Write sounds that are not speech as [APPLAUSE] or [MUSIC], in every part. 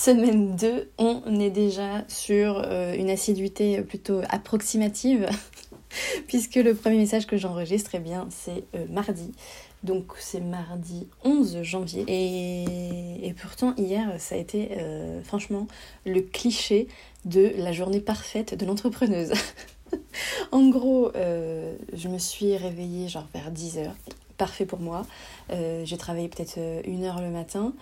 semaine 2, on est déjà sur euh, une assiduité plutôt approximative, [LAUGHS] puisque le premier message que j'enregistre, eh bien, c'est euh, mardi. Donc c'est mardi 11 janvier. Et, pourtant, hier, ça a été euh, franchement le cliché de la journée parfaite de l'entrepreneuse. [LAUGHS] en gros, je me suis réveillée genre vers 10h. Parfait pour moi. J'ai travaillé peut-être une heure le matin.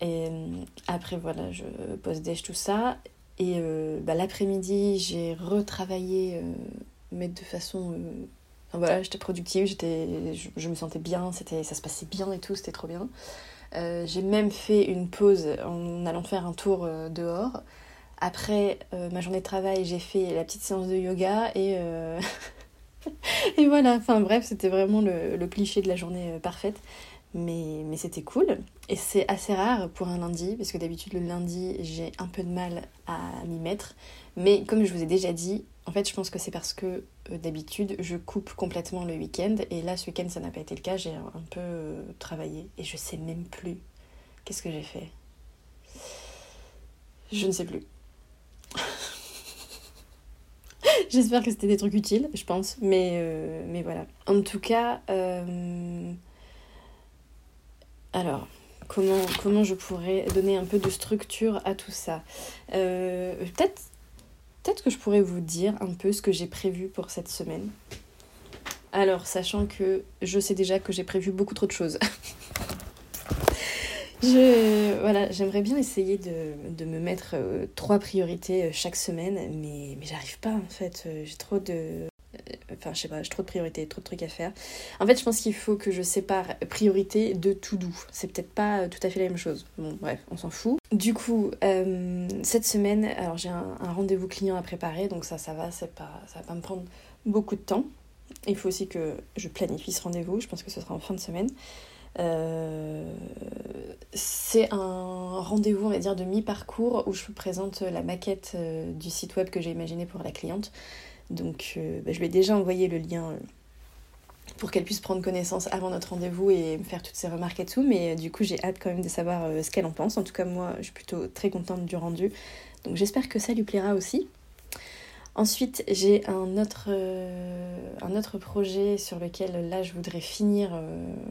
Et euh, après, voilà, je pose déj, tout ça. Et euh, bah, l'après-midi, j'ai retravaillé, euh, mais de façon. Enfin, voilà, j'étais productive, je, me sentais bien, ça se passait bien et tout, c'était trop bien. j'ai même fait une pause en allant faire un tour dehors. Après ma journée de travail, j'ai fait la petite séance de yoga et. [LAUGHS] et voilà, enfin bref, c'était vraiment le, cliché de la journée parfaite mais, mais c'était cool. Et c'est assez rare pour un lundi, parce que d'habitude le lundi j'ai un peu de mal à m'y mettre. Mais comme je vous ai déjà dit, en fait je pense que c'est parce que euh, d'habitude je coupe complètement le week-end. Et là ce week-end ça n'a pas été le cas, j'ai un peu euh, travaillé et je sais même plus qu'est-ce que j'ai fait. Je ne sais plus. [LAUGHS] J'espère que c'était des trucs utiles, je pense. Mais, euh, mais voilà. En tout cas, alors, comment, comment je pourrais donner un peu de structure à tout ça euh, Peut-être peut que je pourrais vous dire un peu ce que j'ai prévu pour cette semaine. Alors, sachant que je sais déjà que j'ai prévu beaucoup trop de choses. [LAUGHS] je, voilà, j'aimerais bien essayer de, me mettre euh, trois priorités euh, chaque semaine, mais, mais j'arrive pas en fait. J'ai trop de, Enfin, je sais pas, j'ai trop de priorités, trop de trucs à faire. En fait, je pense qu'il faut que je sépare priorité de tout doux. C'est peut-être pas tout à fait la même chose. Bon, bref, on s'en fout. Du coup, euh, cette semaine, alors j'ai un, rendez-vous client à préparer, donc ça, ça va, pas, ça va pas me prendre beaucoup de temps. Il faut aussi que je planifie ce rendez-vous. Je pense que ce sera en fin de semaine. Euh, c'est un rendez-vous, on va dire, de mi-parcours où je vous présente la maquette euh, du site web que j'ai imaginé pour la cliente. Donc euh, bah, je lui ai déjà envoyé le lien euh, pour qu'elle puisse prendre connaissance avant notre rendez-vous et me faire toutes ses remarques et tout. Mais euh, du coup, j'ai hâte quand même de savoir ce qu'elle en pense. En tout cas, moi, je suis plutôt très contente du rendu. Donc j'espère que ça lui plaira aussi. Ensuite, j'ai un autre, projet sur lequel là je voudrais finir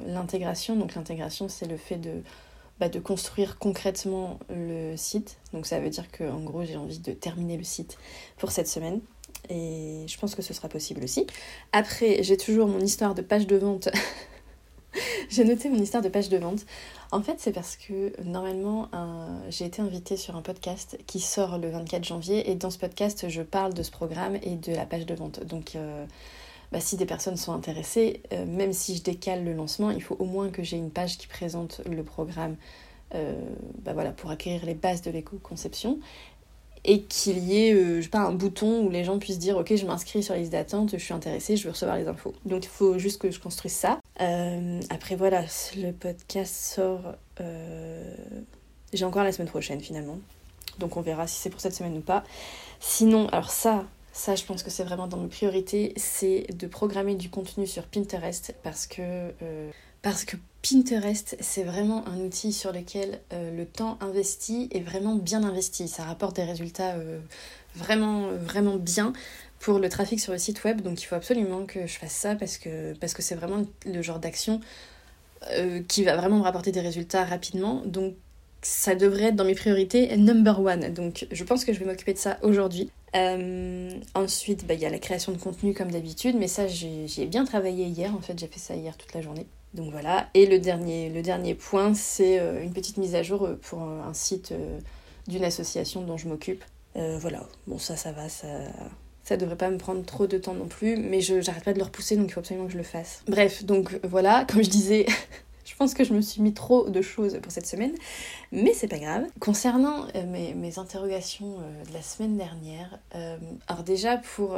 l'intégration. Donc l'intégration, c'est le fait de, bah, de construire concrètement le site. Donc ça veut dire qu'en gros, j'ai envie de terminer le site pour cette semaine et je pense que ce sera possible aussi. Après, j'ai toujours mon histoire de page de vente. [LAUGHS] j'ai noté mon histoire de page de vente. En fait, c'est parce que normalement, j'ai été invitée sur un podcast qui sort le 24 janvier et dans ce podcast, je parle de ce programme et de la page de vente. Donc, euh, bah, si des personnes sont intéressées, euh, même si je décale le lancement, il faut au moins que j'ai une page qui présente le programme euh, bah, voilà, pour acquérir les bases de l'éco-conception et qu'il y ait, euh, je sais pas, un bouton où les gens puissent dire ok je m'inscris sur la liste d'attente, je suis intéressée, je veux recevoir les infos. Donc il faut juste que je construise ça. Euh, après voilà, le podcast sort, euh, j'ai encore la semaine prochaine finalement. Donc on verra si c'est pour cette semaine ou pas. Sinon, alors ça, ça je pense que c'est vraiment dans mes priorités, c'est de programmer du contenu sur Pinterest parce que parce que Pinterest, c'est vraiment un outil sur lequel euh, le temps investi est vraiment bien investi. Ça rapporte des résultats euh, vraiment, vraiment bien pour le trafic sur le site web. Donc il faut absolument que je fasse ça parce que c'est vraiment le genre d'action euh, qui va vraiment me rapporter des résultats rapidement. Donc ça devrait être dans mes priorités number one. Donc je pense que je vais m'occuper de ça aujourd'hui. ensuite, bah, il y a la création de contenu comme d'habitude, mais ça j'y ai bien travaillé hier. En fait, j'ai fait ça hier toute la journée. Donc voilà. Et le dernier, point, c'est euh, une petite mise à jour euh, pour un site euh, d'une association dont je m'occupe. voilà. Bon, ça, ça va, ça, Ça devrait pas me prendre trop de temps non plus, mais je j'arrête pas de le repousser, donc il faut absolument que je le fasse. Bref, donc voilà, comme je disais, [LAUGHS] je pense que je me suis mis trop de choses pour cette semaine, mais c'est pas grave. Concernant euh, mes, interrogations euh, de la semaine dernière, euh, alors déjà pour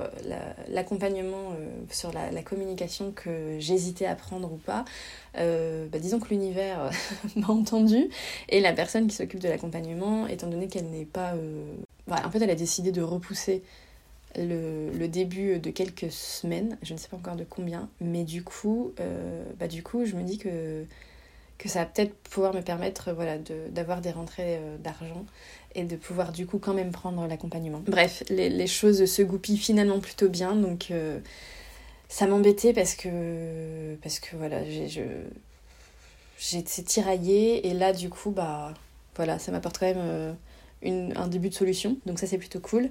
l'accompagnement sur la, communication que j'hésitais à prendre ou pas, bah, disons que l'univers [LAUGHS] m'a entendu et la personne qui s'occupe de l'accompagnement, étant donné qu'elle n'est pas... En fait, elle a décidé de repousser le, début de quelques semaines, je ne sais pas encore de combien, mais du coup, euh, bah du coup je me dis que, que ça va peut-être pouvoir me permettre voilà, d'avoir des rentrées euh, d'argent et de pouvoir du coup quand même prendre l'accompagnement. Bref, les, les, choses se goupillent finalement plutôt bien, donc euh, ça m'embêtait parce que, parce que voilà, été tiraillée et là du coup, bah voilà, ça m'apporte quand même une, un début de solution, donc ça c'est plutôt cool.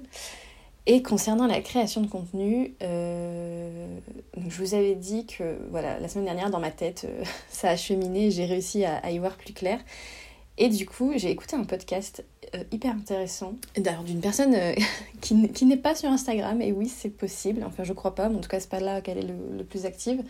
Et concernant la création de contenu, euh, je vous avais dit que voilà, la semaine dernière, dans ma tête, euh, [LAUGHS] ça a cheminé, j'ai réussi à, y voir plus clair. Et du coup, j'ai écouté un podcast euh, hyper intéressant, d'ailleurs d'une personne [LAUGHS] qui, qui n'est pas sur Instagram, et oui, c'est possible, enfin je crois pas, mais en tout cas, c'est pas là qu'elle est le, le plus active.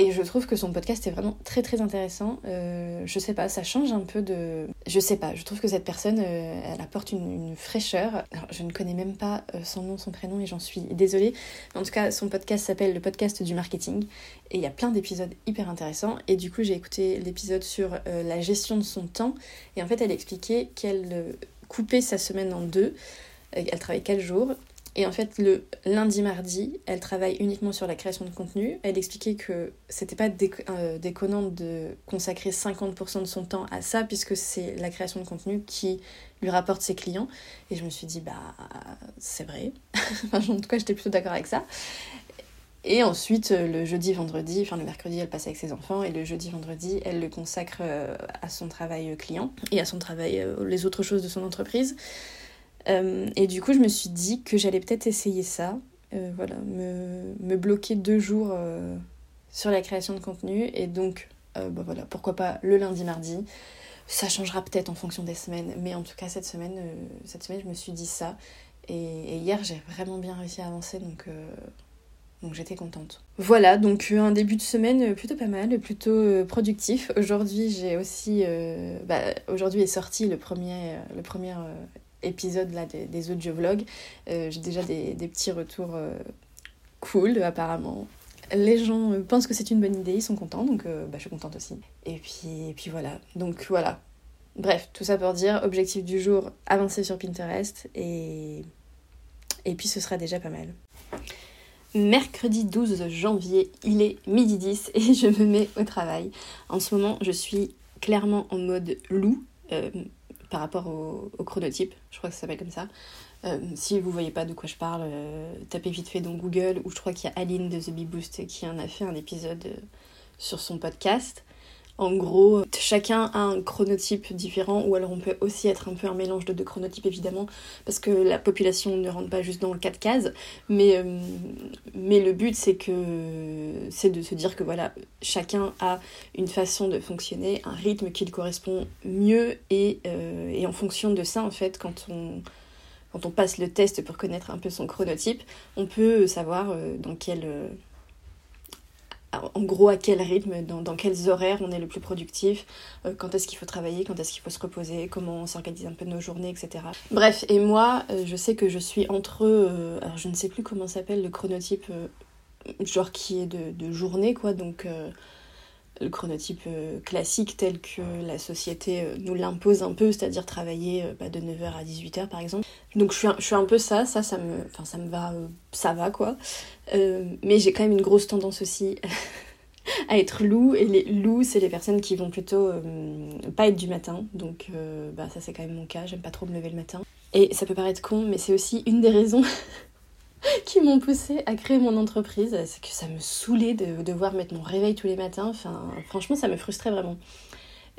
Et je trouve que son podcast est vraiment très très intéressant. Euh, je sais pas, ça change un peu de. Je sais pas, je trouve que cette personne, euh, elle apporte une, fraîcheur. Alors, je ne connais même pas euh, son nom, son prénom et j'en suis désolée. En tout cas, son podcast s'appelle le podcast du marketing et il y a plein d'épisodes hyper intéressants. Et du coup, j'ai écouté l'épisode sur la gestion de son temps et en fait, elle expliquait qu'elle coupait sa semaine en deux. Elle travaille 4 jours et en fait, le lundi-mardi, elle travaille uniquement sur la création de contenu. Elle expliquait que c'était pas euh, déconnant de consacrer 50% de son temps à ça, puisque c'est la création de contenu qui lui rapporte ses clients. Et je me suis dit, bah, c'est vrai. [LAUGHS] en tout cas, j'étais plutôt d'accord avec ça. Et ensuite, le jeudi, vendredi, enfin le mercredi, elle passe avec ses enfants, et le jeudi, vendredi, elle le consacre euh, à son travail client et à son travail, euh, les autres choses de son entreprise. Euh, et du coup, je me suis dit que j'allais peut-être essayer ça. Euh, voilà, me, me, bloquer deux jours euh, sur la création de contenu. Et donc, bah voilà, pourquoi pas le lundi, mardi. Ça changera peut-être en fonction des semaines. Mais en tout cas, cette semaine, cette semaine je me suis dit ça. Et, hier, j'ai vraiment bien réussi à avancer. Donc. Donc j'étais contente. Voilà, donc un début de semaine plutôt pas mal, plutôt productif. Aujourd'hui j'ai aussi... bah, Aujourd'hui est sorti le premier, le premier épisode là, des, audiovlogs. Euh, J'ai déjà des, des, petits retours euh, cool apparemment. Les gens euh, pensent que c'est une bonne idée, ils sont contents, donc bah, je suis contente aussi. Et puis, et puis voilà, donc voilà. Bref, tout ça pour dire, objectif du jour, avancer sur Pinterest et, et puis ce sera déjà pas mal. Mercredi 12 janvier, il est midi 10 et je me mets au travail. En ce moment, je suis clairement en mode loup. Par rapport au, chronotype, je crois que ça s'appelle comme ça. Euh, si vous voyez pas de quoi je parle, euh, tapez vite fait dans Google, ou je crois qu'il y a Aline de The Bee Boost qui en a fait un épisode euh, sur son podcast. En gros, chacun a un chronotype différent, ou alors on peut aussi être un peu un mélange de deux chronotypes évidemment, parce que la population ne rentre pas juste dans quatre cases, mais, euh, mais le but c'est que c'est de se dire que voilà, chacun a une façon de fonctionner, un rythme qui lui correspond mieux, et, euh, et en fonction de ça en fait, quand on, quand on passe le test pour connaître un peu son chronotype, on peut savoir euh, dans quel en gros à quel rythme, dans, dans, quels horaires on est le plus productif, euh, quand est-ce qu'il faut travailler, quand est-ce qu'il faut se reposer, comment on s'organise un peu nos journées, etc. Bref, et moi, euh, je sais que je suis entre, euh, alors je ne sais plus comment s'appelle le chronotype, genre qui est de, de journée, quoi, donc le chronotype euh, classique tel que la société euh, nous l'impose un peu, c'est-à-dire travailler euh, bah, de 9h à 18h par exemple. Donc je suis, un, je suis un peu ça, ça, ça me, enfin, ça me va, ça va quoi. mais j'ai quand même une grosse tendance aussi [LAUGHS] à être loup, et les loups, c'est les personnes qui vont plutôt pas être du matin, donc bah, ça c'est quand même mon cas, j'aime pas trop me lever le matin. Et ça peut paraître con, mais c'est aussi une des raisons [LAUGHS] [LAUGHS] qui m'ont poussé à créer mon entreprise. C'est que ça me saoulait de devoir mettre mon réveil tous les matins. Enfin, franchement, ça me frustrait vraiment.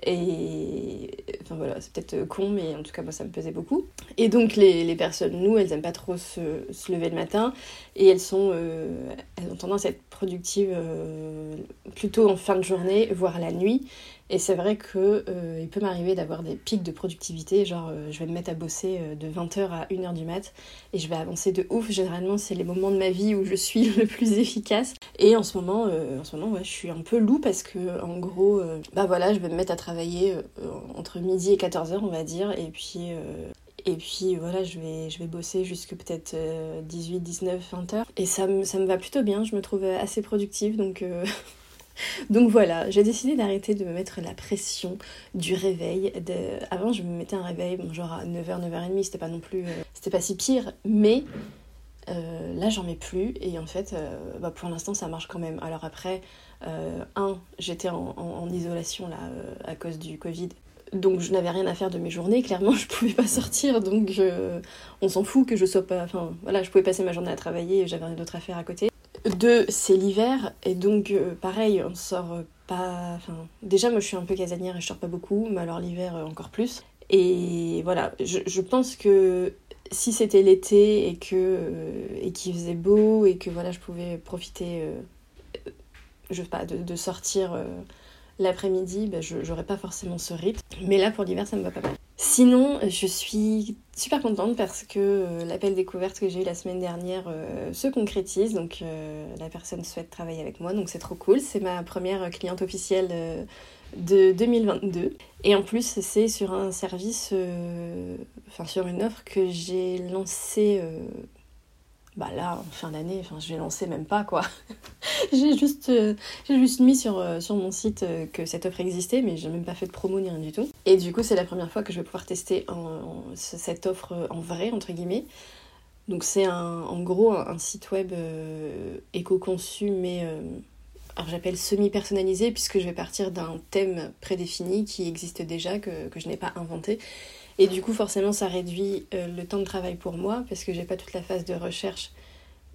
Et enfin voilà, c'est peut-être con, mais en tout cas, moi, ça me pesait beaucoup. Et donc, les, les personnes, nous, elles aiment pas trop se, se lever le matin et elles, sont, euh, elles ont tendance à être productives euh, plutôt en fin de journée, voire la nuit. Et c'est vrai que euh, il peut m'arriver d'avoir des pics de productivité, genre euh, je vais me mettre à bosser euh, de 20h à 1h du mat et je vais avancer de ouf. Généralement, c'est les moments de ma vie où je suis le plus efficace. Et en ce moment, en ce moment, ouais, je suis un peu loup parce que en gros, bah voilà, je vais me mettre à travailler entre midi et 14h, on va dire, et puis et puis voilà, je vais, je vais bosser jusque peut-être 18, 19, 20 heures. Et ça me, ça me va plutôt bien, je me trouve assez productive, donc [LAUGHS] [LAUGHS] Donc voilà, j'ai décidé d'arrêter de me mettre la pression du réveil. Avant, je me mettais un réveil, genre à 9h, 9h30, c'était pas non plus. Euh, c'était pas si pire, mais euh, là, j'en mets plus. Et en fait, euh, bah, pour l'instant, ça marche quand même. Alors après, un, j'étais en, isolation à cause du Covid. Donc je n'avais rien à faire de mes journées, clairement [LAUGHS] je pouvais pas sortir, donc on s'en fout que je sois pas... Enfin voilà, je pouvais passer ma journée à travailler, j'avais rien d'autre à faire à côté. Deux, c'est l'hiver, et donc euh, pareil, on sort euh, pas. Enfin, déjà, moi je suis un peu casanière et je sors pas beaucoup, mais alors l'hiver euh, encore plus. Et voilà, je, pense que si c'était l'été et que et qu'il faisait beau et que voilà, je pouvais profiter, je sais pas, de, sortir l'après-midi, je j'aurais pas forcément ce rythme. Mais là, pour l'hiver, ça me va pas mal. Sinon, je suis super contente parce que euh, l'appel découverte que j'ai eu la semaine dernière euh, se concrétise. Donc euh, la personne souhaite travailler avec moi, donc c'est trop cool. C'est ma première cliente officielle de 2022. Et en plus, c'est sur un service, enfin sur une offre que j'ai lancée bah là, en fin d'année, enfin, je l'ai lancé même pas, quoi. [LAUGHS] j'ai juste, euh, juste mis sur, euh, sur mon site euh, que cette offre existait, mais j'ai même pas fait de promo ni rien du tout. Et du coup, c'est la première fois que je vais pouvoir tester cette offre en vrai, entre guillemets. Donc c'est en gros un, site web éco-conçu, mais alors j'appelle semi-personnalisé, puisque je vais partir d'un thème prédéfini qui existe déjà, que, que je n'ai pas inventé. Et du coup, forcément, ça réduit euh, le temps de travail pour moi parce que j'ai pas toute la phase de recherche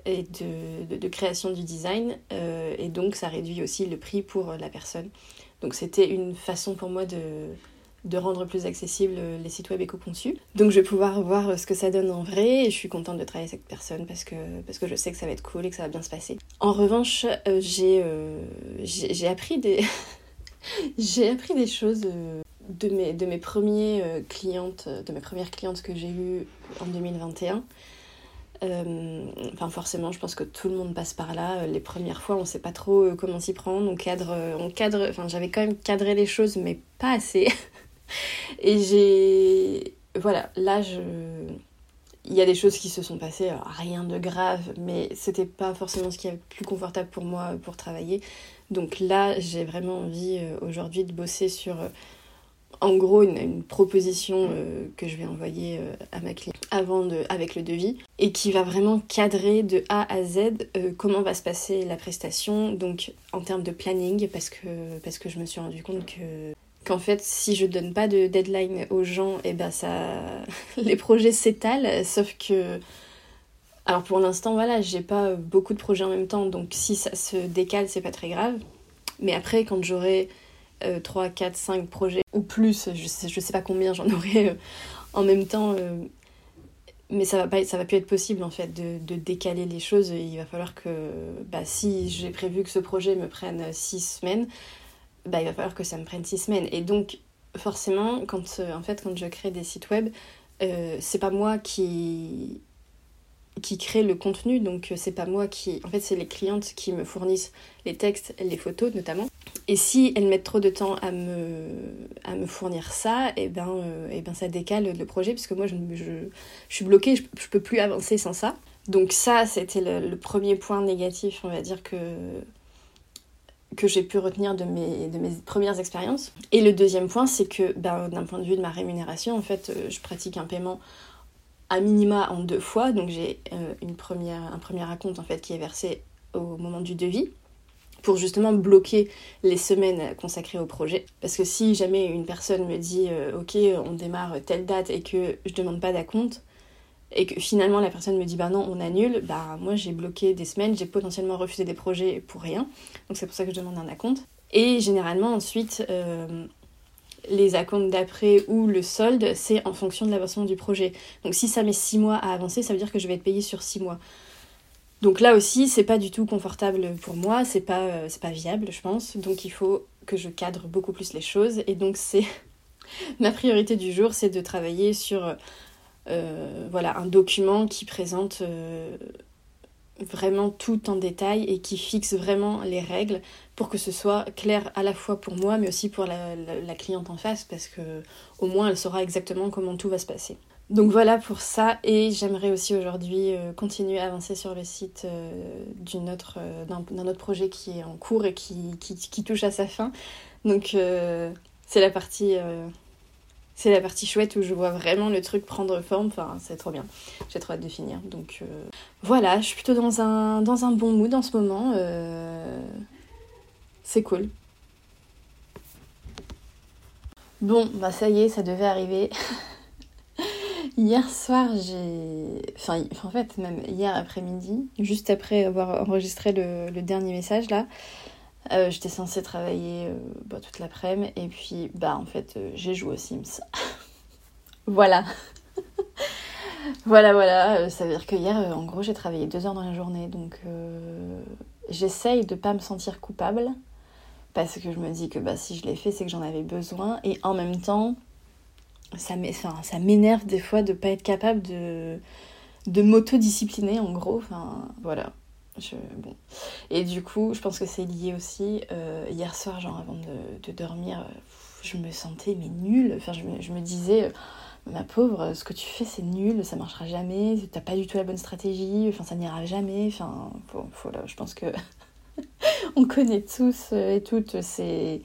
et de, de, création du design. Euh, et donc, ça réduit aussi le prix pour la personne. Donc, c'était une façon pour moi de, de rendre plus accessibles les sites web éco-conçus. Donc, je vais pouvoir voir ce que ça donne en vrai et je suis contente de travailler avec cette personne parce que, parce que je sais que ça va être cool et que ça va bien se passer. En revanche, euh, j'ai appris des. [LAUGHS] j'ai appris des choses de mes, de mes premiers euh, clientes, de mes premières clientes que j'ai eues en 2021. Euh, forcément, je pense que tout le monde passe par là. Les premières fois, on sait pas trop euh, comment s'y prendre. On cadre, on cadre. Enfin, j'avais quand même cadré les choses, mais pas assez. [LAUGHS] Et j'ai, voilà, là, je, il y a des choses qui se sont passées, rien de grave, mais c'était pas forcément ce qui est le plus confortable pour moi pour travailler. Donc là, j'ai vraiment envie aujourd'hui de bosser sur en gros une, proposition euh, que je vais envoyer euh, à ma cliente avant de, avec le devis et qui va vraiment cadrer de A à Z euh, comment va se passer la prestation donc en termes de planning parce que, parce que je me suis rendu compte que qu'en fait si je donne pas de deadline aux gens et eh ben ça [LAUGHS] les projets s'étalent sauf que alors pour l'instant voilà j'ai pas beaucoup de projets en même temps donc si ça se décale c'est pas très grave. Mais après quand j'aurai 3, 4, 5 projets ou plus, je sais, sais pas combien j'en aurai euh, en même temps, euh, mais ça va, pas, ça va plus être possible en fait de, décaler les choses. Il va falloir que bah, si j'ai prévu que ce projet me prenne 6 semaines, bah, il va falloir que ça me prenne 6 semaines. Et donc forcément, quand, euh, en fait, quand je crée des sites web, c'est pas moi qui qui crée le contenu, donc c'est pas moi qui... En fait, c'est les clientes qui me fournissent les textes, les photos notamment. Et si elles mettent trop de temps à me, à me fournir ça, et eh ben, et euh, eh ben ça décale le projet, parce que moi je, je, suis bloquée, je, je, peux plus avancer sans ça. Donc ça, c'était le, premier point négatif, on va dire, que, que j'ai pu retenir de mes, de mes premières expériences. Et le deuxième point, c'est que ben, d'un point de vue de ma rémunération, en fait, euh, je pratique un paiement à minima en deux fois. Donc j'ai euh, un premier acompte en fait, qui est versé au moment du devis pour justement bloquer les semaines consacrées au projet. Parce que si jamais une personne me dit euh, ok on démarre telle date et que je demande pas d'acompte et que finalement la personne me dit bah non on annule, bah moi j'ai bloqué des semaines, j'ai potentiellement refusé des projets pour rien. Donc c'est pour ça que je demande un acompte. Et généralement ensuite euh, les acomptes d'après ou le solde, c'est en fonction de l'avancement du projet. Donc si ça met 6 mois à avancer, ça veut dire que je vais être payée sur 6 mois. Donc là aussi, c'est pas du tout confortable pour moi, c'est pas, euh, pas viable, je pense. Donc il faut que je cadre beaucoup plus les choses. Et donc c'est [LAUGHS] ma priorité du jour, c'est de travailler sur euh, voilà, un document qui présente euh, vraiment tout en détail et qui fixe vraiment les règles pour que ce soit clair à la fois pour moi mais aussi pour la, la cliente en face parce que au moins elle saura exactement comment tout va se passer. Donc voilà pour ça et j'aimerais aussi aujourd'hui euh, continuer à avancer sur le site euh, euh, d'un, autre projet qui est en cours et qui touche à sa fin. Donc c'est la partie c'est la partie chouette où je vois vraiment le truc prendre forme. Enfin, c'est trop bien. J'ai trop hâte de finir. Donc voilà, je suis plutôt dans un, dans un bon mood en ce moment. C'est cool. Bon, bah ça y est, ça devait arriver. [LAUGHS] Hier soir, j'ai. Enfin, en fait, même hier après-midi, juste après avoir enregistré le, dernier message là, euh, j'étais censée travailler euh, bah, toute l'après-midi et puis, bah, en fait, euh, j'ai joué aux Sims. [LAUGHS] [LAUGHS] voilà. voilà, voilà. Ça veut dire que hier, en gros, j'ai travaillé deux heures dans la journée donc j'essaye de pas me sentir coupable parce que je me dis que bah, si je l'ai fait, c'est que j'en avais besoin et en même temps ça m'énerve des fois de pas être capable de, de m'autodiscipliner en gros. Enfin, voilà. Je, bon. Et du coup, je pense que c'est lié aussi. Euh, hier soir, genre avant de, de, dormir, je me sentais mais nulle. Enfin, je me, je me disais, ma pauvre, ce que tu fais c'est nul, ça marchera jamais, t'as pas du tout la bonne stratégie, enfin ça n'ira jamais. Enfin, voilà, je pense que [LAUGHS] on connaît tous et toutes ces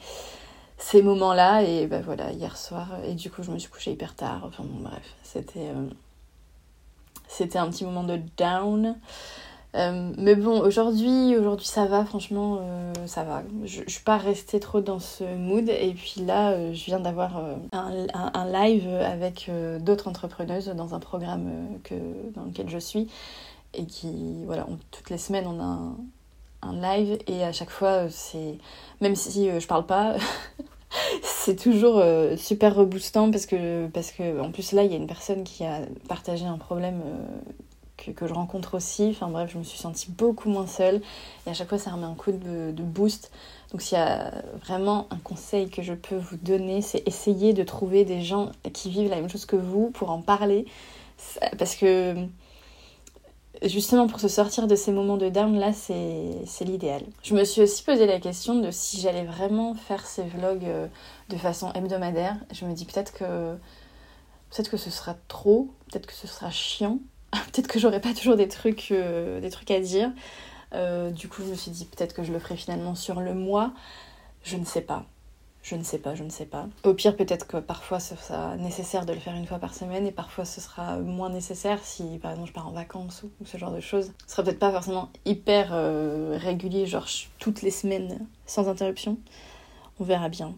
ces moments-là. Et ben voilà, hier soir, et du coup, je me suis couchée hyper tard. Enfin bon, bref, c'était euh, c'était un petit moment de down. Euh, mais bon, aujourd'hui, aujourd'hui ça va, franchement, euh, ça va. Je, je suis pas restée trop dans ce mood. Et puis là, je viens d'avoir un, un, live avec d'autres entrepreneuses dans un programme que, dans lequel je suis. Et qui, voilà, toutes les semaines, on a un, un live et à chaque fois c'est même si euh, je parle pas [LAUGHS] c'est toujours euh, super reboostant parce que parce que en plus là il y a une personne qui a partagé un problème euh, que, que, je rencontre aussi. Enfin bref je me suis sentie beaucoup moins seule et à chaque fois ça remet un coup de, de boost. Donc s'il y a vraiment un conseil que je peux vous donner c'est essayer de trouver des gens qui vivent la même chose que vous pour en parler. Parce que justement pour se sortir de ces moments de down là c'est l'idéal. Je me suis aussi posé la question de si j'allais vraiment faire ces vlogs euh, de façon hebdomadaire. Je me dis peut-être que peut-être que ce sera trop, peut-être que ce sera chiant, [LAUGHS] peut-être que j'aurai pas toujours des trucs euh, des trucs à dire. Euh, du coup je me suis dit peut-être que je le ferai finalement sur le mois. Je ne sais pas. Je ne sais pas, je ne sais pas. Au pire, peut-être que parfois ce sera nécessaire de le faire une fois par semaine et parfois ce sera moins nécessaire si par exemple je pars en vacances ou, ce genre de choses. Ce sera peut-être pas forcément hyper euh, régulier, genre toutes les semaines sans interruption. On verra bien.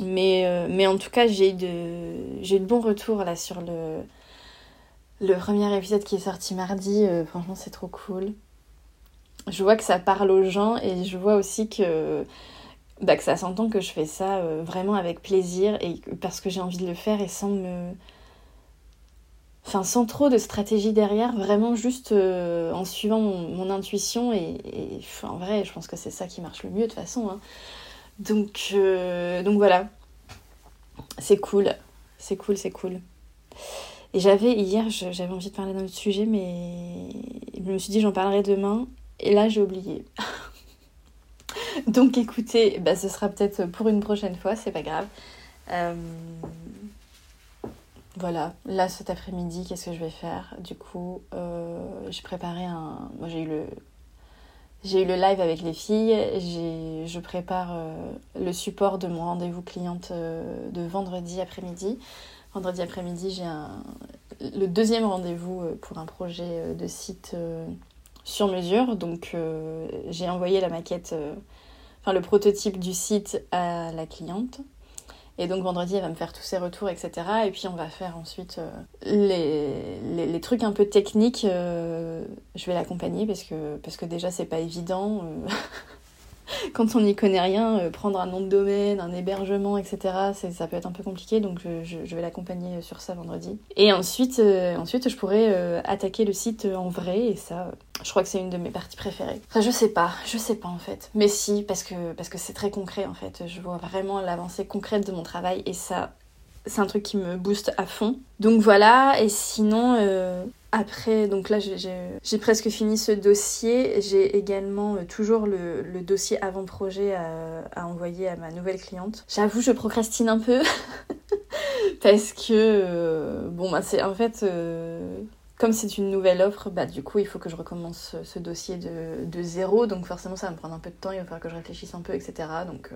Mais, euh, mais en tout cas, j'ai eu de, j'ai de bons retours là sur le, le premier épisode qui est sorti mardi. Euh, franchement, c'est trop cool. Je vois que ça parle aux gens et je vois aussi que bah, que ça s'entend que je fais ça euh, vraiment avec plaisir et parce que j'ai envie de le faire et sans me. Enfin, sans trop de stratégie derrière, vraiment juste euh, en suivant mon, intuition et, en vrai, je pense que c'est ça qui marche le mieux de toute façon. Hein. Donc, euh, donc voilà, c'est cool, c'est cool, c'est cool. Et j'avais hier, j'avais envie de parler d'un autre sujet, mais je me suis dit j'en parlerai demain et là j'ai oublié. [LAUGHS] [LAUGHS] Donc écoutez, bah, ce sera peut-être pour une prochaine fois, c'est pas grave. Euh, voilà, là cet après-midi, qu'est-ce que je vais faire? Du coup, euh, j'ai préparé un. Moi j'ai eu le. J'ai eu le live avec les filles, je prépare euh, le support de mon rendez-vous cliente de vendredi après-midi. Vendredi après-midi, j'ai le deuxième rendez-vous pour un projet de site sur mesure. Donc j'ai envoyé la maquette enfin le prototype du site à la cliente. Et donc vendredi, elle va me faire tous ses retours, etc. Et puis on va faire ensuite euh, les, les, trucs un peu techniques. Euh, je vais l'accompagner parce que, parce que déjà, c'est pas évident. [LAUGHS] Euh. [LAUGHS] quand on n'y connaît rien, euh, prendre un nom de domaine, un hébergement, etc., ça peut être un peu compliqué, donc je, vais l'accompagner sur ça vendredi. Et ensuite, euh, ensuite je pourrais euh, attaquer le site en vrai, et ça, je crois que c'est une de mes parties préférées. Enfin, je sais pas, je sais pas en fait. Mais si, parce que parce que c'est très concret en fait. Je vois vraiment l'avancée concrète de mon travail, et ça, c'est un truc qui me booste à fond. Donc voilà, et sinon, après, donc là, j'ai presque fini ce dossier. J'ai également euh, toujours le, dossier avant-projet à, envoyer à ma nouvelle cliente. J'avoue, je procrastine un peu. [LAUGHS] parce que, euh, bon, bah, c'est en fait, euh, comme c'est une nouvelle offre, bah, du coup, il faut que je recommence ce dossier de, de, zéro. Donc, forcément, ça va me prendre un peu de temps. Il va falloir que je réfléchisse un peu, etc. Donc,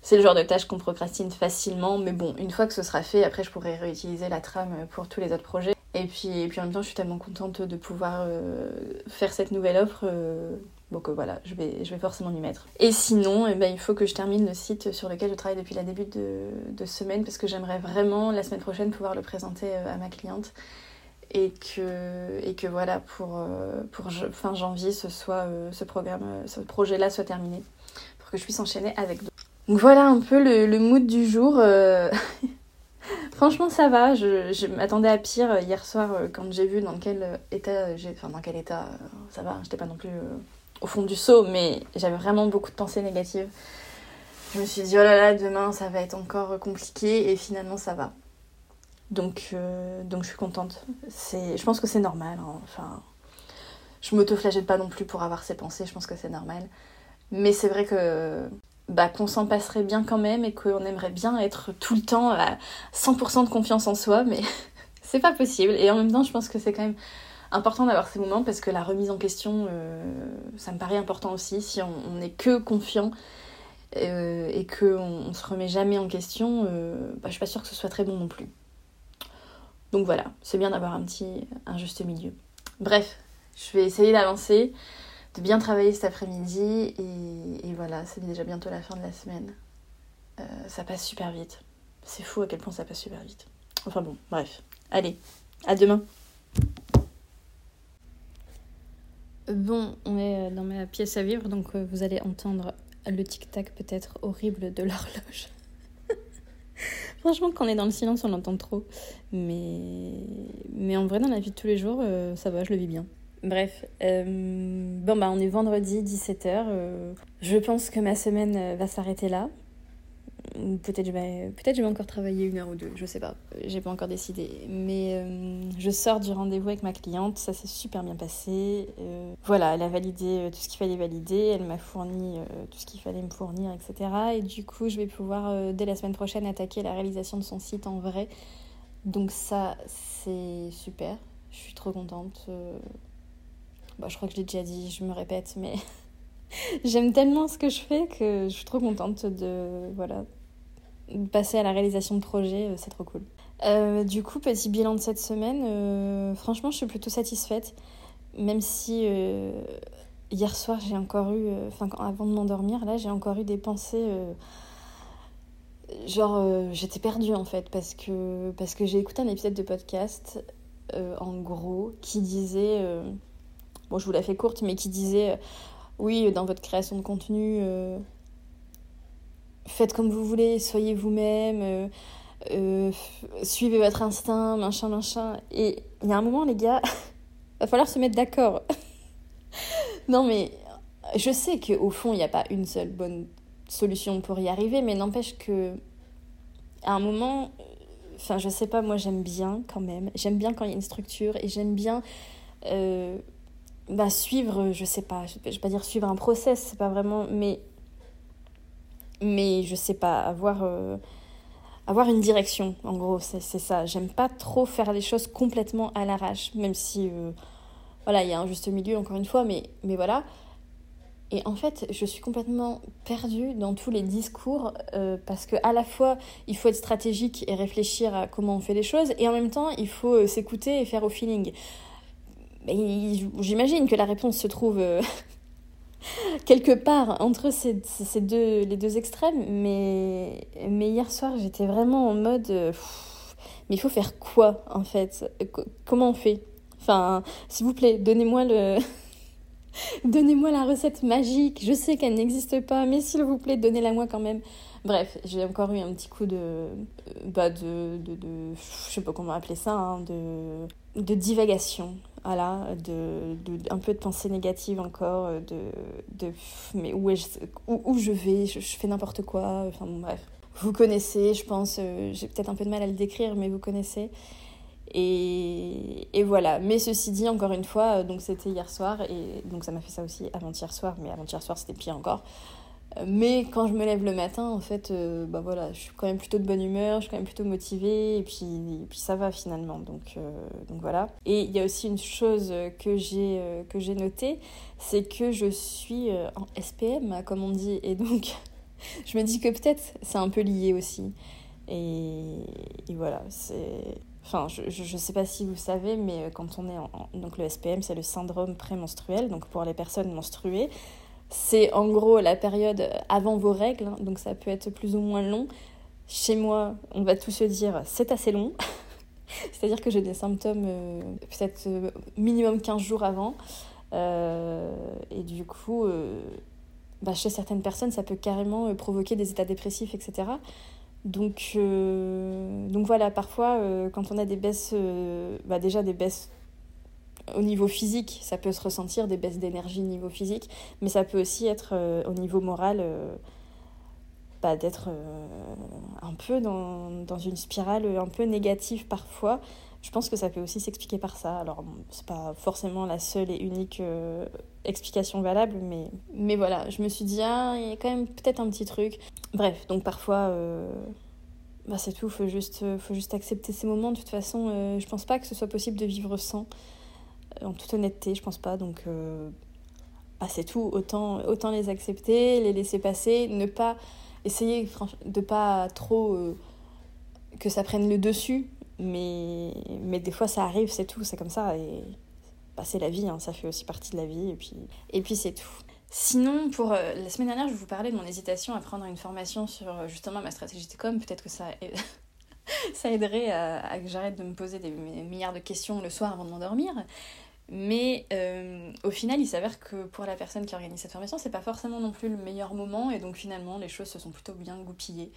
c'est le genre de tâche qu'on procrastine facilement. Mais bon, une fois que ce sera fait, après, je pourrai réutiliser la trame pour tous les autres projets. Et puis, et puis en même temps, je suis tellement contente de pouvoir euh, faire cette nouvelle offre. Euh, donc voilà, je vais, je vais forcément m'y mettre. Et sinon, eh ben, il faut que je termine le site sur lequel je travaille depuis la début de, semaine parce que j'aimerais vraiment la semaine prochaine pouvoir le présenter euh, à ma cliente et que, et que voilà, pour, pour fin janvier, ce, soit, ce, programme, ce projet-là soit terminé pour que je puisse enchaîner avec d'autres. Donc voilà un peu le mood du jour. [LAUGHS] Franchement, ça va. Je, m'attendais à pire euh, hier soir euh, quand j'ai vu dans quel euh, état j'ai. Enfin, dans quel état. Ça va, j'étais pas non plus au fond du seau, mais j'avais vraiment beaucoup de pensées négatives. Je me suis dit, oh là là, demain ça va être encore compliqué, et finalement ça va. Donc, donc je suis contente. Je pense que c'est normal. Hein. Enfin, je m'auto-flagelle pas non plus pour avoir ces pensées, je pense que c'est normal. Mais c'est vrai que bah, qu'on s'en passerait bien quand même et qu'on aimerait bien être tout le temps à 100% de confiance en soi, mais [LAUGHS] c'est pas possible. Et en même temps, je pense que c'est quand même important d'avoir ces moments parce que la remise en question, euh, ça me paraît important aussi. Si on n'est que confiant euh, et qu'on on se remet jamais en question, euh, bah, je suis pas sûre que ce soit très bon non plus. Donc voilà, c'est bien d'avoir un petit un juste milieu. Bref, je vais essayer d'avancer de bien travailler cet après-midi et, voilà, c'est déjà bientôt la fin de la semaine. Euh, ça passe super vite. C'est fou à quel point ça passe super vite. Enfin bon, bref. Allez, à demain. Bon, on est dans ma pièce à vivre, donc euh, vous allez entendre le tic-tac peut-être horrible de l'horloge. [LAUGHS] Franchement, quand on est dans le silence, on l'entend trop. Mais... Mais en vrai, dans la vie de tous les jours, euh, ça va, je le vis bien. Bref, euh, bon bah on est vendredi 17h. Euh, je pense que ma semaine euh, va s'arrêter là. Peut-être je vais encore travailler une heure ou deux, je sais pas, j'ai pas encore décidé. Mais je sors du rendez-vous avec ma cliente, ça s'est super bien passé. voilà, elle a validé tout ce qu'il fallait valider, elle m'a fourni tout ce qu'il fallait me fournir, etc. Et du coup, je vais pouvoir dès la semaine prochaine attaquer la réalisation de son site en vrai. Donc ça, c'est super. Je suis trop contente. Bah, je crois que je l'ai déjà dit, je me répète, mais [LAUGHS] j'aime tellement ce que je fais que je suis trop contente de, voilà, passer à la réalisation de projets, euh, c'est trop cool. Euh, du coup, petit bilan de cette semaine, euh, franchement, je suis plutôt satisfaite, même si hier soir, j'ai encore eu, enfin, avant de m'endormir, là, j'ai encore eu des pensées genre j'étais perdue en fait parce que j'ai écouté un épisode de podcast en gros qui disait bon, je vous la fais courte, mais qui disait euh, oui, dans votre création de contenu, euh, faites comme vous voulez, soyez vous-même, euh, suivez votre instinct, machin, machin. Et il y a un moment, les gars, [LAUGHS] va falloir se mettre d'accord. [LAUGHS] non, mais je sais qu'au fond, il n'y a pas une seule bonne solution pour y arriver, mais n'empêche que à un moment, enfin, je sais pas, moi j'aime bien quand même, j'aime bien quand il y a une structure et j'aime bien bah, suivre, je sais pas, je vais pas dire suivre un process, c'est pas vraiment, mais, mais je sais pas, avoir, euh, avoir une direction, en gros, c'est ça. J'aime pas trop faire les choses complètement à l'arrache, même si, euh, voilà, il y a un juste milieu, encore une fois, mais, mais voilà. Et en fait, je suis complètement perdue dans tous les discours euh, parce que à la fois, il faut être stratégique et réfléchir à comment on fait les choses, et en même temps, il faut s'écouter et faire au feeling. J'imagine que la réponse se trouve euh, [LAUGHS] quelque part entre ces, deux, les deux extrêmes, mais, mais hier soir j'étais vraiment en mode euh, mais il faut faire quoi en fait? Comment on fait? Enfin, s'il vous plaît, donnez-moi le. [LAUGHS] Donnez-moi la recette magique. Je sais qu'elle n'existe pas, mais s'il vous plaît, donnez-la moi quand même. Bref, j'ai encore eu un petit coup de. Bah, de, de. Je sais pas comment appeler ça, hein, de, de divagation. Voilà, de, de, un peu de pensée négative encore, de. de mais où, est où, où je vais je, fais n'importe quoi. Enfin, bref. Vous connaissez, je pense. Euh, j'ai peut-être un peu de mal à le décrire, mais vous connaissez. Et, et, voilà. Mais ceci dit, encore une fois, donc c'était hier soir, et donc ça m'a fait ça aussi avant-hier soir, mais avant-hier soir c'était pire encore. Mais quand je me lève le matin, en fait, euh, bah voilà, je suis quand même plutôt de bonne humeur, je suis quand même plutôt motivée, et puis, puis ça va finalement. Donc, euh, donc voilà. Et il y a aussi une chose que j'ai euh, que j'ai notée, c'est que je suis en SPM, comme on dit, et donc [LAUGHS] je me dis que peut-être c'est un peu lié aussi. Et, voilà, c'est Enfin, je, je, sais pas si vous savez, mais quand on est en. Donc, le SPM, c'est le syndrome prémenstruel. Donc, pour les personnes menstruées, c'est en gros la période avant vos règles. Hein, donc, ça peut être plus ou moins long. Chez moi, on va tous se dire c'est assez long. [LAUGHS] C'est-à-dire que j'ai des symptômes euh, peut-être euh, minimum 15 jours avant. Euh, et du coup, bah, chez certaines personnes, ça peut carrément provoquer des états dépressifs, etc. Donc, donc voilà, parfois, quand on a des baisses, bah déjà des baisses au niveau physique, ça peut se ressentir, des baisses d'énergie au niveau physique, mais ça peut aussi être euh, au niveau moral, bah, d'être un peu dans, dans, une spirale un peu négative parfois. Je pense que ça peut aussi s'expliquer par ça. Alors, c'est pas forcément la seule et unique explication valable, mais, mais voilà, je me suis dit, ah, il y a quand même peut-être un petit truc. Bref, donc parfois, euh, bah c'est tout, faut juste, faut juste accepter ces moments. De toute façon, euh, je pense pas que ce soit possible de vivre sans. En toute honnêteté, je pense pas. Donc, euh, bah c'est tout. Autant, autant les accepter, les laisser passer, ne pas essayer de pas trop euh, que ça prenne le dessus. Mais, mais des fois, ça arrive, c'est tout, c'est comme ça. Et bah, c'est la vie, hein, ça fait aussi partie de la vie. Et puis, et puis c'est tout. Sinon, pour euh, la semaine dernière, je vous parlais de mon hésitation à prendre une formation sur euh, justement ma stratégie de com. Peut-être que ça, [LAUGHS] ça aiderait à, à que j'arrête de me poser des milliards de questions le soir avant de m'endormir. Mais euh, au final, il s'avère que pour la personne qui organise cette formation, c'est pas forcément non plus le meilleur moment. Et donc finalement, les choses se sont plutôt bien goupillées.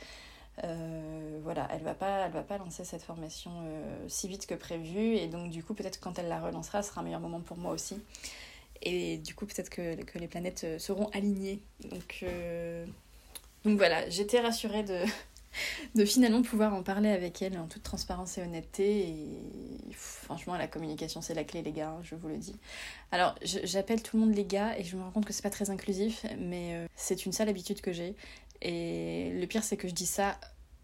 Euh, voilà, elle va pas, elle va pas lancer cette formation euh, si vite que prévu. Et donc du coup, peut-être quand elle la relancera, ce sera un meilleur moment pour moi aussi. Et du coup, peut-être que, que, les planètes seront alignées. Donc. Donc voilà, j'étais rassurée de, de finalement pouvoir en parler avec elle en toute transparence et honnêteté. Et franchement, la communication, c'est la clé, les gars, je vous le dis. Alors, j'appelle tout le monde les gars et je me rends compte que c'est pas très inclusif, mais euh, c'est une sale habitude que j'ai. Et le pire, c'est que je dis ça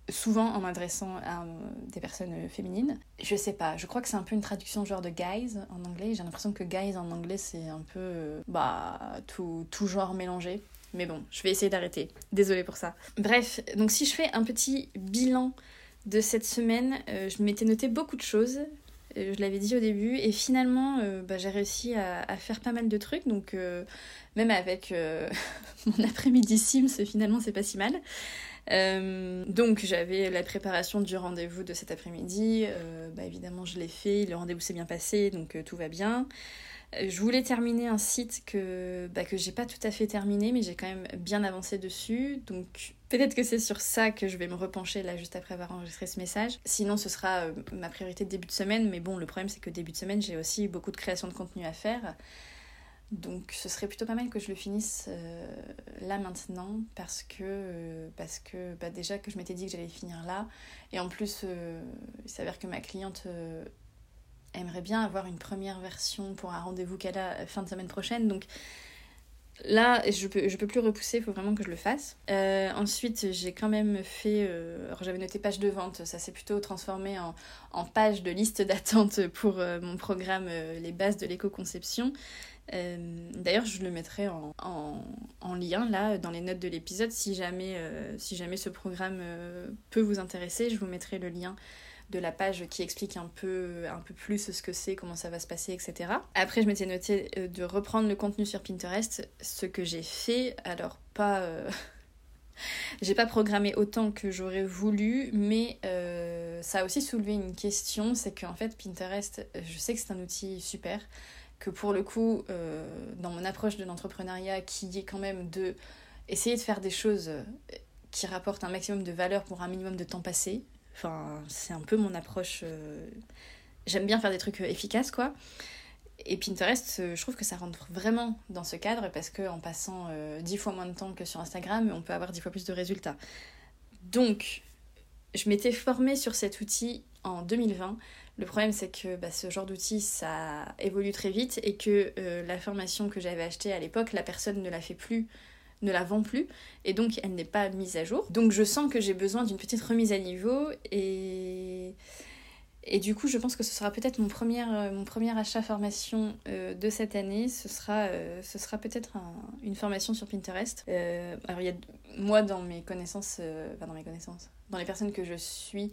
souvent en m'adressant à des personnes féminines. Je sais pas, je crois que c'est un peu une traduction genre de guys en anglais. J'ai l'impression que guys en anglais c'est un peu bah tout, tout genre mélangé. Mais bon, je vais essayer d'arrêter. Désolée pour ça. Bref, donc si je fais un petit bilan de cette semaine, euh, je m'étais noté beaucoup de choses. Euh, je l'avais dit au début, et finalement, euh, bah, j'ai réussi à, faire pas mal de trucs. Donc, même avec [LAUGHS] mon après-midi Sims, finalement, c'est pas si mal. Donc j'avais la préparation du rendez-vous de cet après-midi. Bah, évidemment, je l'ai fait. Le rendez-vous s'est bien passé, donc tout va bien. Je voulais terminer un site que, bah, que j'ai pas tout à fait terminé, mais j'ai quand même bien avancé dessus. Donc peut-être que c'est sur ça que je vais me repencher là juste après avoir enregistré ce message. Sinon, ce sera ma priorité début de semaine. Mais bon, le problème c'est que début de semaine, j'ai aussi beaucoup de création de contenu à faire. Donc ce serait plutôt pas mal que je le finisse euh, là maintenant parce que, euh, bah, déjà que je m'étais dit que j'allais finir là et en plus euh, il s'avère que ma cliente euh, aimerait bien avoir une première version pour un rendez-vous qu'elle a fin de semaine prochaine donc là je peux, je peux plus repousser, il faut vraiment que je le fasse. ensuite j'ai quand même fait, alors j'avais noté page de vente, ça s'est plutôt transformé en, en, page de liste [LAUGHS] d'attente pour mon programme Les bases de l'éco-conception. Euh, D'ailleurs, je le mettrai en, en, en, lien là dans les notes de l'épisode si jamais, euh, si jamais ce programme euh, peut vous intéresser. Je vous mettrai le lien de la page qui explique un peu, plus ce que c'est, comment ça va se passer, etc. Après, je m'étais noté euh, de reprendre le contenu sur Pinterest, ce que j'ai fait. Alors, pas. Euh, [LAUGHS] j'ai pas programmé autant que j'aurais voulu, mais euh, ça a aussi soulevé une question c'est qu'en fait, Pinterest, je sais que c'est un outil super que pour le coup, dans mon approche de l'entrepreneuriat, qui est quand même de essayer de faire des choses qui rapportent un maximum de valeur pour un minimum de temps passé. Enfin, c'est un peu mon approche. J'aime bien faire des trucs efficaces, quoi. Et Pinterest, je trouve que ça rentre vraiment dans ce cadre parce qu'en passant dix fois moins de temps que sur Instagram, on peut avoir dix fois plus de résultats. Donc, je m'étais formée sur cet outil en 2020. Le problème, c'est que bah, ce genre d'outil, ça évolue très vite et que euh, la formation que j'avais achetée à l'époque, la personne ne la fait plus, ne la vend plus, et donc elle n'est pas mise à jour. Donc je sens que j'ai besoin d'une petite remise à niveau et et du coup, je pense que ce sera peut-être mon premier, euh, mon premier achat formation euh, de cette année. Ce sera, euh, ce sera peut-être une formation sur Pinterest. alors, il y a, moi, dans mes connaissances, enfin, dans mes connaissances, dans les personnes que je suis,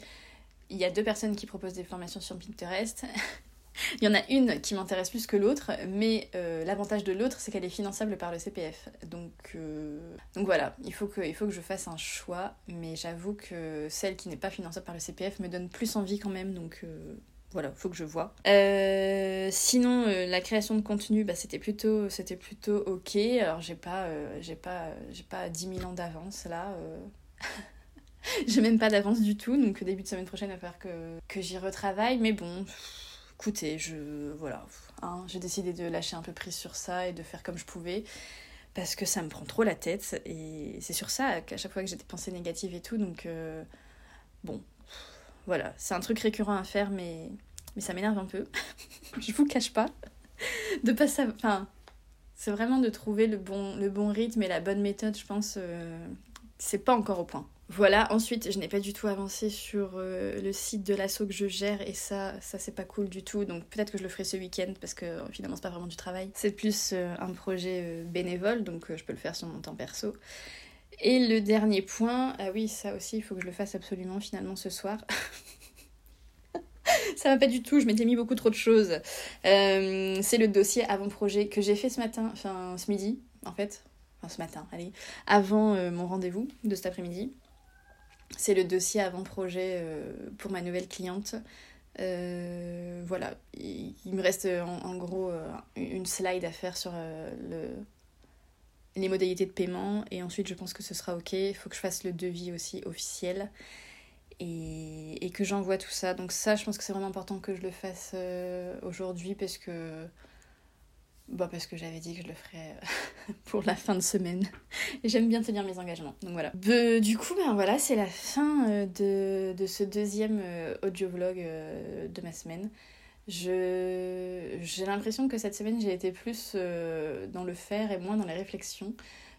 il y a deux personnes qui proposent des formations sur Pinterest. [LAUGHS] Il y en a une qui m'intéresse plus que l'autre, mais euh, l'avantage de l'autre, c'est qu'elle est finançable par le CPF. Donc, euh, donc voilà, il faut, que, il faut que je fasse un choix, mais j'avoue que celle qui n'est pas finançable par le CPF me donne plus envie quand même, donc euh, voilà, faut que je vois. sinon, la création de contenu, bah, c'était plutôt, c'était plutôt ok. Alors j'ai pas, pas, pas 10 000 ans d'avance là. [LAUGHS] j'ai même pas d'avance du tout, donc début de semaine prochaine, il va falloir que, que j'y retravaille, mais bon écoutez, je voilà, hein, j'ai décidé de lâcher un peu prise sur ça et de faire comme je pouvais parce que ça me prend trop la tête et c'est sur ça qu'à chaque fois que j'ai des pensées négatives et tout, donc euh, bon, voilà, c'est un truc récurrent à faire, mais mais ça m'énerve un peu. [LAUGHS] je vous cache pas de pas ça, enfin, c'est vraiment de trouver le bon le bon rythme et la bonne méthode, je pense. Euh, c'est pas encore au point. Voilà, ensuite, je n'ai pas du tout avancé sur euh, le site de l'assaut que je gère et ça, ça c'est pas cool du tout. Donc peut-être que je le ferai ce week-end parce que finalement c'est pas vraiment du travail. C'est plus euh, un projet euh, bénévole, donc je peux le faire sur mon temps perso. Et le dernier point, ah oui, ça aussi, il faut que je le fasse absolument finalement ce soir. [LAUGHS] ça va pas du tout, je m'étais mis beaucoup trop de choses. c'est le dossier avant-projet que j'ai fait ce matin, enfin ce midi en fait, enfin ce matin, allez, avant mon rendez-vous de cet après-midi. C'est le dossier avant-projet euh, pour ma nouvelle cliente. Euh, voilà, il, me reste en, gros euh, une slide à faire sur le, les modalités de paiement et ensuite je pense que ce sera ok. Il faut que je fasse le devis aussi officiel et, et que j'envoie tout ça. Donc ça, je pense que c'est vraiment important que je le fasse aujourd'hui parce que bah parce que j'avais dit que je le ferais euh, [LAUGHS] pour la fin de semaine. J'aime bien tenir mes engagements. Donc voilà. du coup, ben voilà, c'est la fin euh, de, de, ce deuxième euh, audio vlog de ma semaine. J'ai l'impression que cette semaine, j'ai été plus dans le faire et moins dans les réflexions.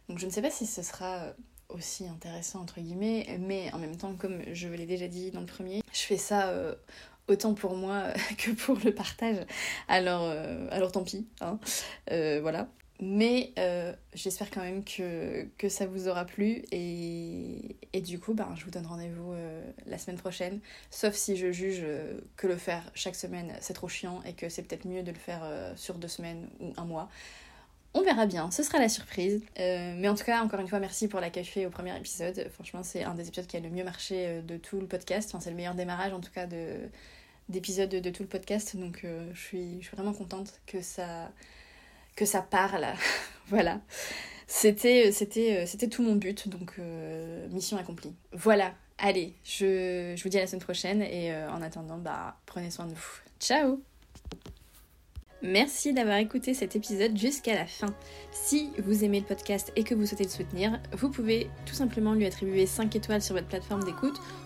Donc je ne sais pas si ce sera aussi intéressant entre guillemets, mais en même temps, comme je l'ai déjà dit dans le premier, je fais ça autant pour moi [LAUGHS] que pour le partage. Alors, euh, alors tant pis, hein. Euh, voilà. Mais euh, j'espère quand même que, que, ça vous aura plu et, et du coup, ben, je vous donne rendez-vous la semaine prochaine. Sauf si je juge que le faire chaque semaine, c'est trop chiant et que c'est peut-être mieux de le faire sur deux semaines ou un mois. On verra bien, ce sera la surprise. mais en tout cas, encore une fois, merci pour l'accueil fait au premier épisode. Franchement, c'est un des épisodes qui a le mieux marché de tout le podcast. Enfin, c'est le meilleur démarrage, en tout cas, de, d'épisodes de, tout le podcast. Donc euh, je, suis, vraiment contente que ça, que ça parle. [LAUGHS] voilà. C'était, c'était, euh, c'était tout mon but, donc euh, mission accomplie. Voilà, allez, je, je vous dis à la semaine prochaine et en attendant, bah, prenez soin de vous. Ciao Merci d'avoir écouté cet épisode jusqu'à la fin. Si vous aimez le podcast et que vous souhaitez le soutenir, vous pouvez tout simplement lui attribuer 5 étoiles sur votre plateforme d'écoute